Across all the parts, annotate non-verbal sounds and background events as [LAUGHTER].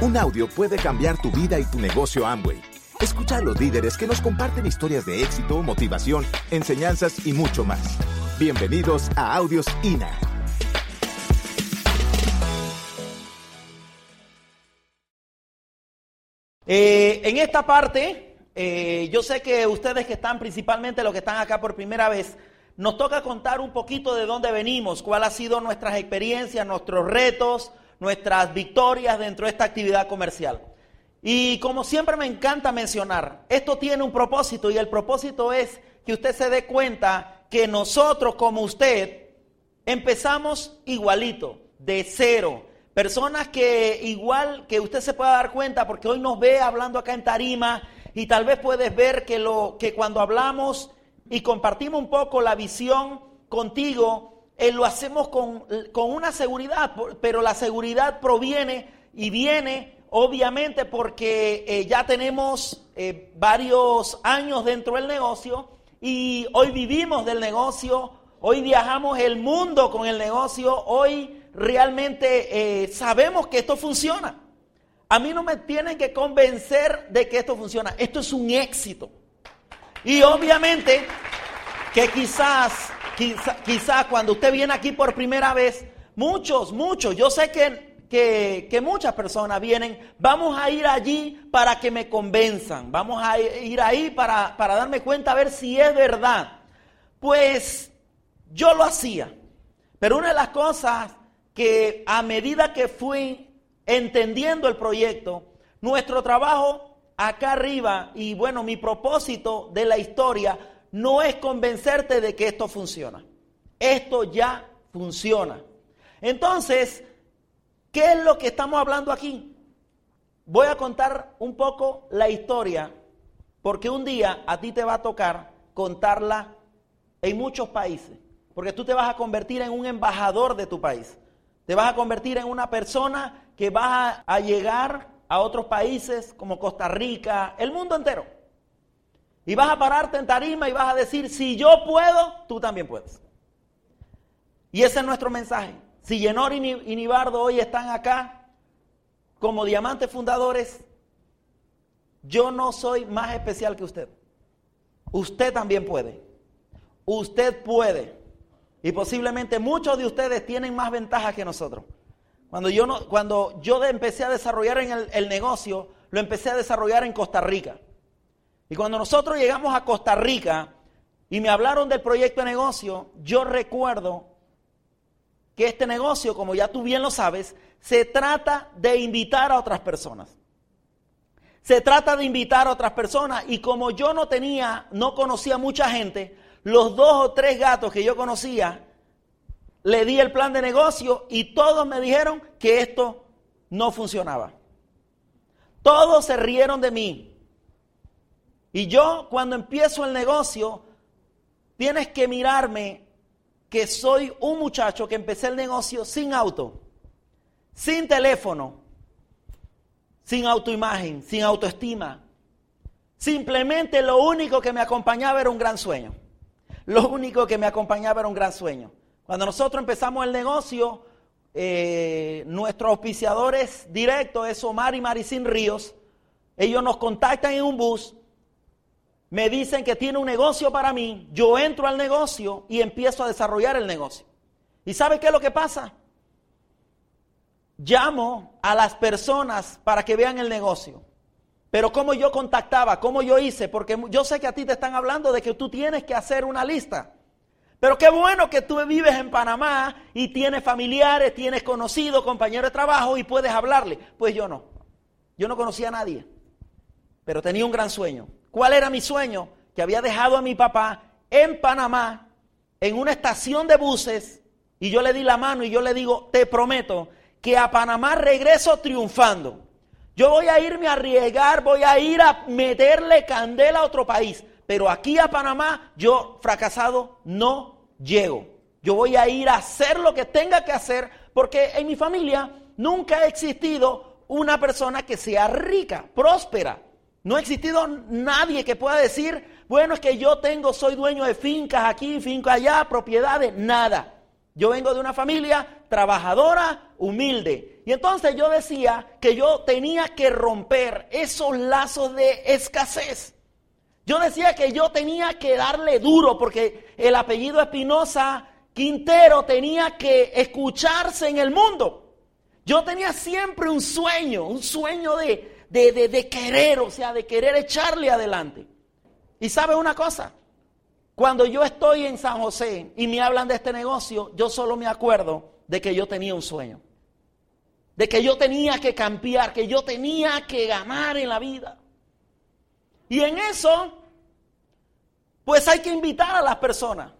Un audio puede cambiar tu vida y tu negocio Amway. Escucha a los líderes que nos comparten historias de éxito, motivación, enseñanzas y mucho más. Bienvenidos a Audios INA. Eh, en esta parte, eh, yo sé que ustedes que están principalmente los que están acá por primera vez, nos toca contar un poquito de dónde venimos, cuál ha sido nuestras experiencias, nuestros retos, nuestras victorias dentro de esta actividad comercial. Y como siempre me encanta mencionar, esto tiene un propósito y el propósito es que usted se dé cuenta que nosotros como usted empezamos igualito, de cero. Personas que igual que usted se pueda dar cuenta, porque hoy nos ve hablando acá en tarima y tal vez puedes ver que, lo, que cuando hablamos y compartimos un poco la visión contigo, eh, lo hacemos con, una seguridad, pero la seguridad proviene y viene obviamente porque eh, ya tenemos eh, varios años dentro del negocio y hoy vivimos del negocio, hoy viajamos el mundo con el negocio, hoy realmente sabemos que esto funciona. A mí no me tienen que convencer de que esto funciona, esto es un éxito. Y obviamente que quizás, quizás, cuando usted viene aquí por primera vez, muchos, muchos, yo sé que, que, que, muchas personas vienen, vamos a ir allí para que me convenzan, vamos a ir ahí para, para darme cuenta a ver si es verdad. Pues yo lo hacía, pero una de las cosas que a medida que fui entendiendo el proyecto, nuestro trabajo acá arriba, y bueno, mi propósito de la historia no es convencerte de que esto funciona. Esto ya funciona. Entonces, ¿qué es lo que estamos hablando aquí? Voy a contar un poco la historia, porque un día a ti te va a tocar contarla en muchos países, porque tú te vas a convertir en un embajador de tu país. Te vas a convertir en una persona que va a llegar a otros países como Costa Rica, el mundo entero. Y vas a pararte en tarima y vas a decir, si yo puedo, tú también puedes. Y ese es nuestro mensaje. Si Yenor y Nibardo hoy están acá como diamantes fundadores, yo no soy más especial que usted. Usted también puede. Usted puede. Y posiblemente muchos de ustedes tienen más ventajas que nosotros. Cuando yo, cuando yo empecé a desarrollar en el, negocio, lo empecé a desarrollar en Costa Rica. Y cuando nosotros llegamos a Costa Rica y me hablaron del proyecto de negocio, yo recuerdo que este negocio, como ya tú bien lo sabes, se trata de invitar a otras personas. Se trata de invitar a otras personas y como yo no tenía, no conocía mucha gente, los dos o tres gatos que yo conocía le di el plan de negocio y todos me dijeron que esto no funcionaba. Todos se rieron de mí. Y yo cuando empiezo el negocio, tienes que mirarme que soy un muchacho que empecé el negocio sin auto, sin teléfono, sin autoimagen, sin autoestima. Simplemente lo único que me acompañaba era un gran sueño. Lo único que me acompañaba era un gran sueño. Cuando nosotros empezamos el negocio, eh, nuestros auspiciadores directos es Omar y Maricín Ríos. Ellos nos contactan en un bus, me dicen que tiene un negocio para mí, yo entro al negocio y empiezo a desarrollar el negocio. ¿Y sabe qué es lo que pasa? Llamo a las personas para que vean el negocio. Pero cómo yo contactaba, cómo yo hice, porque yo sé que a ti te están hablando de que tú tienes que hacer una lista. Pero qué bueno que tú vives en Panamá y tienes familiares, tienes conocidos, compañeros de trabajo y puedes hablarle. Pues yo no. Yo no conocía a nadie. Pero tenía un gran sueño. ¿Cuál era mi sueño? Que había dejado a mi papá en Panamá, en una estación de buses, y yo le di la mano y yo le digo, te prometo que a Panamá regreso triunfando. Yo voy a irme a arriesgar, voy a ir a meterle candela a otro país. Pero aquí a Panamá yo fracasado no llego. Yo voy a ir a hacer lo que tenga que hacer porque en mi familia nunca ha existido una persona que sea rica, próspera. No ha existido nadie que pueda decir, bueno, es que yo tengo, soy dueño de fincas aquí, fincas allá, propiedades, nada. Yo vengo de una familia trabajadora, humilde. Y entonces yo decía que yo tenía que romper esos lazos de escasez. Yo decía que yo tenía que darle duro porque el apellido Espinosa Quintero tenía que escucharse en el mundo. Yo tenía siempre un sueño, un sueño de, de, querer, o sea, de querer echarle adelante. Y sabe una cosa, cuando yo estoy en San José y me hablan de este negocio, yo solo me acuerdo de que yo tenía un sueño de que yo tenía que cambiar, que yo tenía que ganar en la vida. Y en eso, pues hay que invitar a las personas.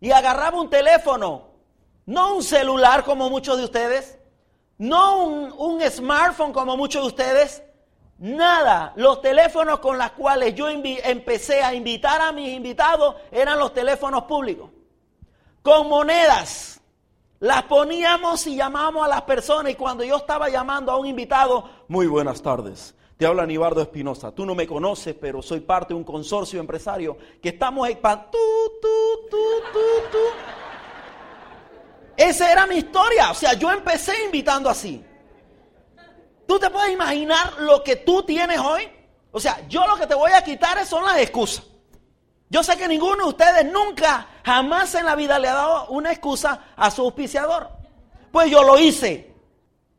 Y agarraba un teléfono, no un celular como muchos de ustedes, no un, smartphone como muchos de ustedes, nada. Los teléfonos con los cuales yo empecé a invitar a mis invitados eran los teléfonos públicos, con monedas las poníamos y llamábamos a las personas y cuando yo estaba llamando a un invitado, muy buenas tardes. Te habla Nibardo Espinosa. Tú no me conoces, pero soy parte de un consorcio empresario que estamos en Esa era mi historia. O sea, yo empecé invitando así. ¿Tú te puedes imaginar lo que tú tienes hoy? O sea, yo lo que te voy a quitar son las excusas. Yo sé que ninguno de ustedes nunca, jamás en la vida le ha dado una excusa a su auspiciador. Pues yo lo hice.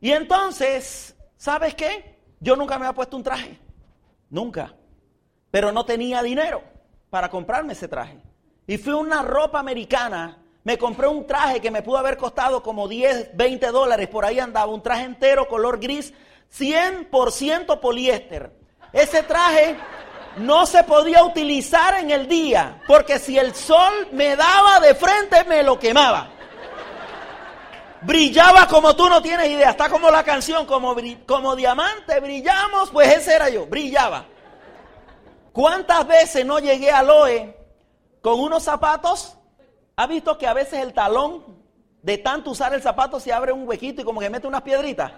Y entonces, ¿sabes qué? Yo nunca me había puesto un traje. Nunca. Pero no tenía dinero para comprarme ese traje. Y fui a una ropa americana. Me compré un traje que me pudo haber costado como 10, 20 dólares. Por ahí andaba un traje entero, color gris, 100% poliéster. Ese traje no se podía utilizar en el día, porque si el sol me daba de frente me lo quemaba. Brillaba como tú no tienes idea, está como la canción, como, como diamante brillamos, pues ese era yo, brillaba. ¿Cuántas veces no llegué al OE con unos zapatos? ¿Ha visto que a veces el talón de tanto usar el zapato se abre un huequito y como que mete unas piedritas?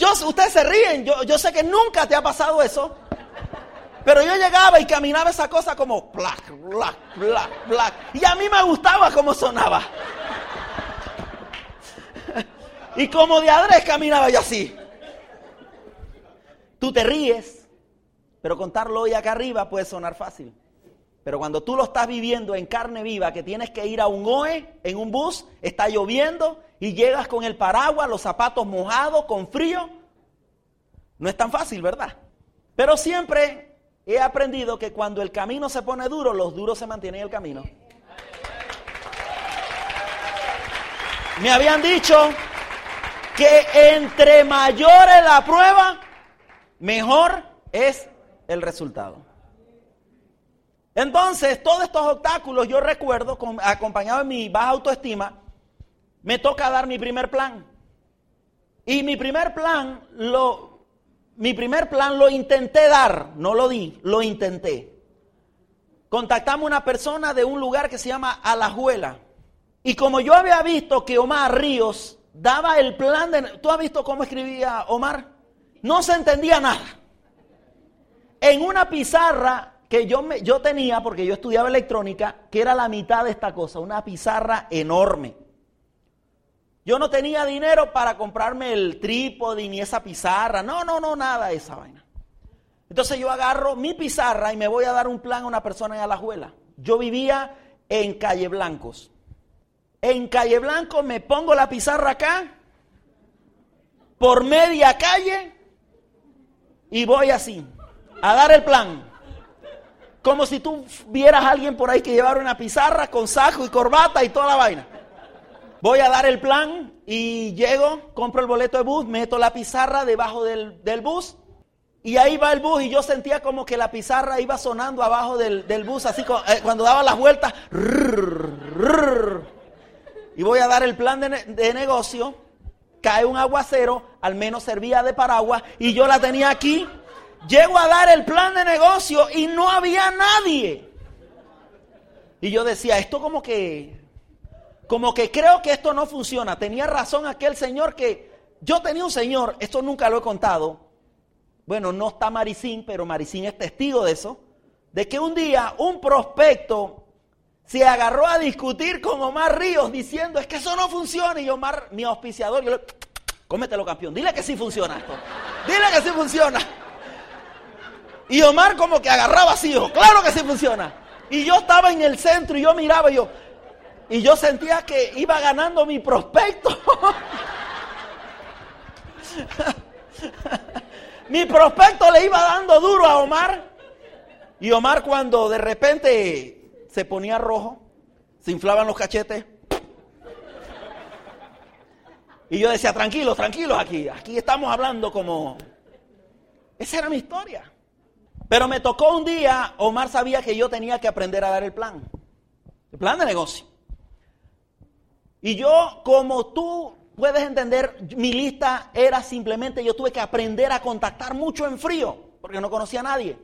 Yo, ustedes se ríen, yo, sé que nunca te ha pasado eso. Pero yo llegaba y caminaba esa cosa como black, black, black, black. Y a mí me gustaba cómo sonaba. Y como de adres caminaba yo así. Tú te ríes, pero contarlo hoy acá arriba puede sonar fácil. Pero cuando tú lo estás viviendo en carne viva, que tienes que ir a un OE, en un bus, está lloviendo y llegas con el paraguas, los zapatos mojados, con frío, no es tan fácil, ¿verdad? Pero siempre he aprendido que cuando el camino se pone duro, los duros se mantienen en el camino. Me habían dicho que entre mayor es la prueba, mejor es el resultado. Entonces, todos estos obstáculos, yo recuerdo, acompañado de mi baja autoestima, me toca dar mi primer plan. Y mi primer plan lo mi primer plan lo intenté dar, no lo di, lo intenté. Contactamos una persona de un lugar que se llama Alajuela. Y como yo había visto que Omar Ríos daba el plan de... ¿Tú has visto cómo escribía Omar? No se entendía nada. En una pizarra que yo, me, yo tenía, porque yo estudiaba electrónica, que era la mitad de esta cosa, una pizarra enorme. Yo no tenía dinero para comprarme el trípode ni esa pizarra. No, no, no, nada de esa vaina. Entonces yo agarro mi pizarra y me voy a dar un plan a una persona en Alajuela. Yo vivía en Calle Blancos. En Calle Blancos me pongo la pizarra acá, por media calle, y voy así, a dar el plan. Como si tú vieras a alguien por ahí que llevara una pizarra con saco y corbata y toda la vaina. Voy a dar el plan y llego, compro el boleto de bus, meto la pizarra debajo del, bus y ahí va el bus y yo sentía como que la pizarra iba sonando abajo del, bus, así eh, cuando daba las vueltas. y voy a dar el plan de, de negocio, cae un aguacero, al menos servía de paraguas y yo la tenía aquí. Llego a dar el plan de negocio y no había nadie. Y yo decía, esto como que como que creo que esto no funciona. Tenía razón aquel señor que yo tenía un señor, esto nunca lo he contado. Bueno, no está Maricín, pero Maricín es testigo de eso. De que un día un prospecto se agarró a discutir con Omar Ríos diciendo, es que eso no funciona. Y Omar, mi auspiciador, yo Cómetelo, campeón. Dile que sí funciona esto. Dile que sí funciona. Y Omar como que agarraba así. Claro que sí funciona. Y yo estaba en el centro y yo miraba y yo, y yo sentía que iba ganando mi prospecto. [LAUGHS] mi prospecto le iba dando duro a Omar. Y Omar cuando de repente se ponía rojo, se inflaban los cachetes. Y yo decía, tranquilos, tranquilos aquí. Aquí estamos hablando como... Esa era mi historia. Pero me tocó un día, Omar sabía que yo tenía que aprender a dar el plan. El plan de negocio. Y yo, como tú puedes entender, mi lista era simplemente, yo tuve que aprender a contactar mucho en frío, porque no conocía a nadie.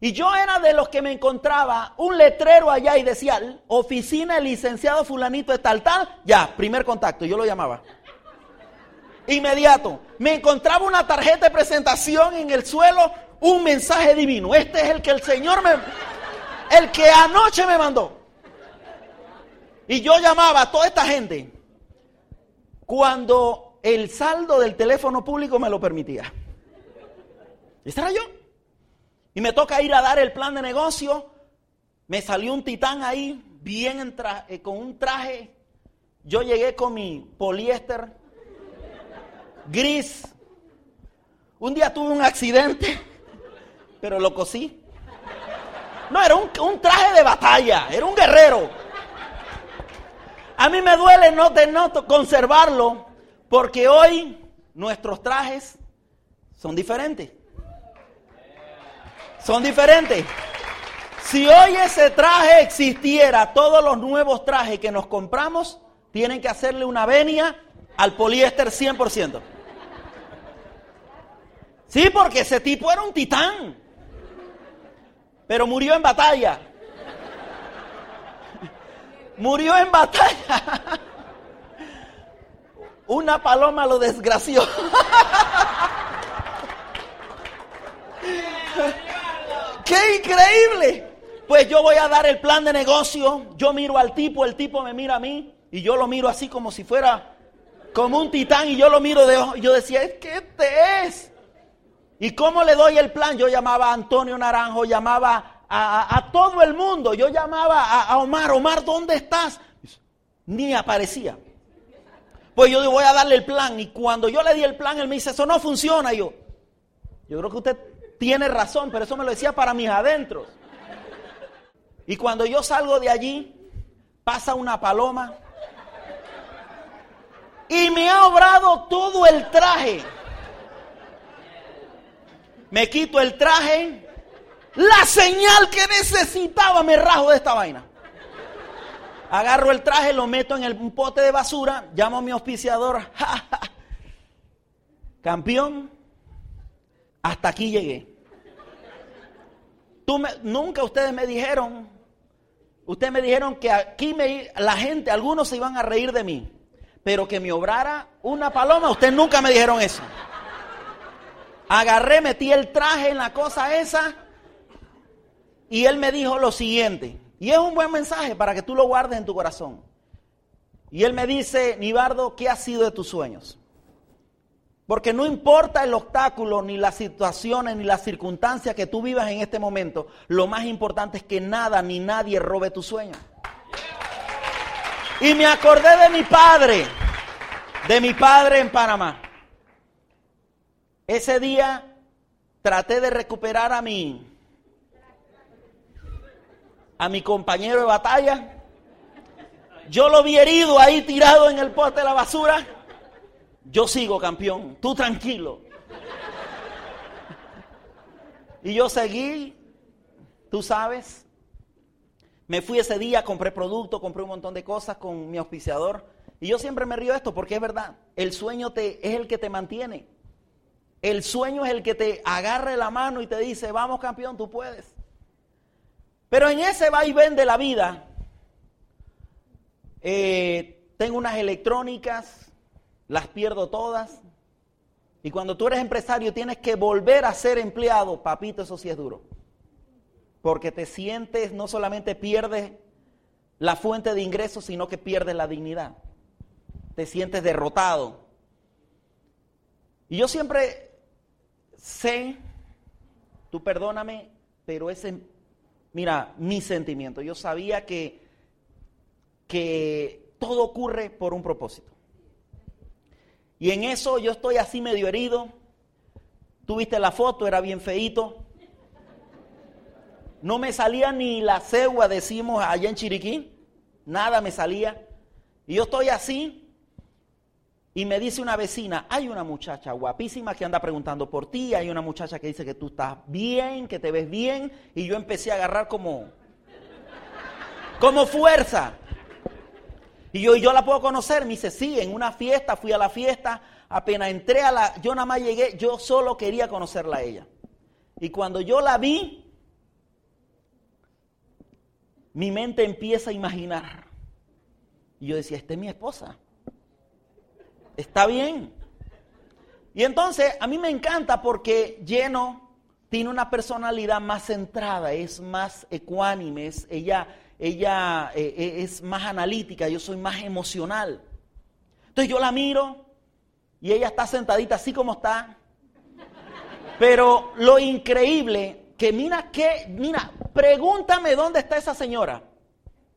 Y yo era de los que me encontraba un letrero allá y decía, oficina licenciado fulanito de tal tal, ya, primer contacto, yo lo llamaba. Inmediato. Me encontraba una tarjeta de presentación en el suelo, un mensaje divino. Este es el que el Señor me, el que anoche me mandó. Y yo llamaba a toda esta gente cuando el saldo del teléfono público me lo permitía. Ese era yo. Y me toca ir a dar el plan de negocio. Me salió un titán ahí, bien eh, con un traje. Yo llegué con mi poliéster gris. Un día tuve un accidente, pero lo cosí. No, era un, un traje de batalla, era un guerrero. A mí me duele no, conservarlo porque hoy nuestros trajes son diferentes. Son diferentes. Si hoy ese traje existiera, todos los nuevos trajes que nos compramos tienen que hacerle una venia al poliéster 100%. Sí, porque ese tipo era un titán. Pero murió en batalla. Murió en batalla. Una paloma lo desgració. ¡Qué increíble! Pues yo voy a dar el plan de negocio. Yo miro al tipo, el tipo me mira a mí. Y yo lo miro así como si fuera como un titán. Y yo lo miro de ojo. Y yo decía, ¿es que este es? ¿Y cómo le doy el plan? Yo llamaba a Antonio Naranjo, llamaba a, todo el mundo. Yo llamaba a, Omar, Omar, ¿dónde estás? Ni aparecía. Pues yo voy a darle el plan. Y cuando yo le di el plan, él me dice, eso no funciona. yo, yo creo que usted tiene razón, pero eso me lo decía para mis adentros. Y cuando yo salgo de allí, pasa una paloma y me ha obrado todo el traje me quito el traje, la señal que necesitaba me rajo de esta vaina. Agarro el traje, lo meto en el, pote de basura, llamo a mi auspiciador, [LAUGHS] campeón, hasta aquí llegué. Tú nunca ustedes me dijeron, ustedes me dijeron que aquí me, la gente, algunos se iban a reír de mí, pero que me obrara una paloma, ustedes nunca me dijeron eso. Agarré, metí el traje en la cosa esa y él me dijo lo siguiente, y es un buen mensaje para que tú lo guardes en tu corazón. Y él me dice, Nibardo, ¿qué ha sido de tus sueños? Porque no importa el obstáculo, ni las situaciones, ni las circunstancias que tú vivas en este momento, lo más importante es que nada ni nadie robe tus sueños. Y me acordé de mi padre, de mi padre en Panamá. Ese día traté de recuperar a mi a mi compañero de batalla. Yo lo vi herido ahí tirado en el poste de la basura. Yo sigo campeón, tú tranquilo. Y yo seguí, tú sabes, me fui ese día, compré producto, compré un montón de cosas con mi auspiciador. Y yo siempre me río de esto porque es verdad, el sueño te, es el que te mantiene. El sueño es el que te agarre la mano y te dice, vamos campeón, tú puedes. Pero en ese va y ven de la vida, eh, tengo unas electrónicas, las pierdo todas. Y cuando tú eres empresario tienes que volver a ser empleado, papito, eso sí es duro. Porque te sientes, no solamente pierdes la fuente de ingresos, sino que pierdes la dignidad. Te sientes derrotado. Y yo siempre sé, tú perdóname, pero ese, mira, mi sentimiento. Yo sabía que, que todo ocurre por un propósito. Y en eso yo estoy así medio herido. Tuviste la foto, era bien feito. No me salía ni la cegua, decimos allá en Chiriquí. Nada me salía. Y yo estoy así. Y me dice una vecina, hay una muchacha guapísima que anda preguntando por ti, hay una muchacha que dice que tú estás bien, que te ves bien, y yo empecé a agarrar como, como fuerza. Y yo, yo la puedo conocer, me dice, sí, en una fiesta, fui a la fiesta, apenas entré a la, yo nada más llegué, yo solo quería conocerla a ella. Y cuando yo la vi, mi mente empieza a imaginar. Y yo decía, esta es mi esposa. Está bien. Y entonces a mí me encanta porque Lleno tiene una personalidad más centrada, es más ecuánime, ella, ella eh, eh, es más analítica, yo soy más emocional. Entonces yo la miro y ella está sentadita así como está. Pero lo increíble que mira que, mira, pregúntame dónde está esa señora.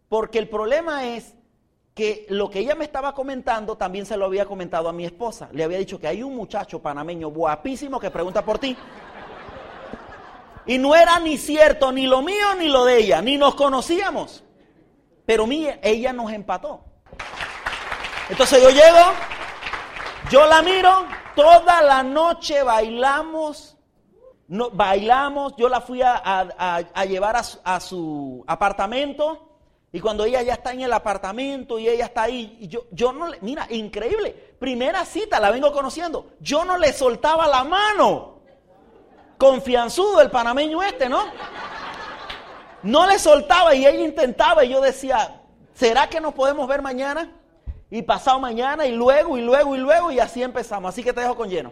Porque el problema es que lo que ella me estaba comentando también se lo había comentado a mi esposa. Le había dicho que hay un muchacho panameño guapísimo que pregunta por ti. Y no era ni cierto ni lo mío ni lo de ella, ni nos conocíamos. Pero mía, ella nos empató. Entonces yo llego, yo la miro, toda la noche bailamos, no, bailamos, yo la fui a, llevar a su apartamento y cuando ella ya está en el apartamento y ella está ahí, yo, yo no le, mira, increíble, primera cita, la vengo conociendo, yo no le soltaba la mano. Confianzudo el panameño este, ¿no? No le soltaba y ella intentaba y yo decía, ¿será que nos podemos ver mañana? Y pasado mañana y luego y luego y luego y así empezamos. Así que te dejo con lleno.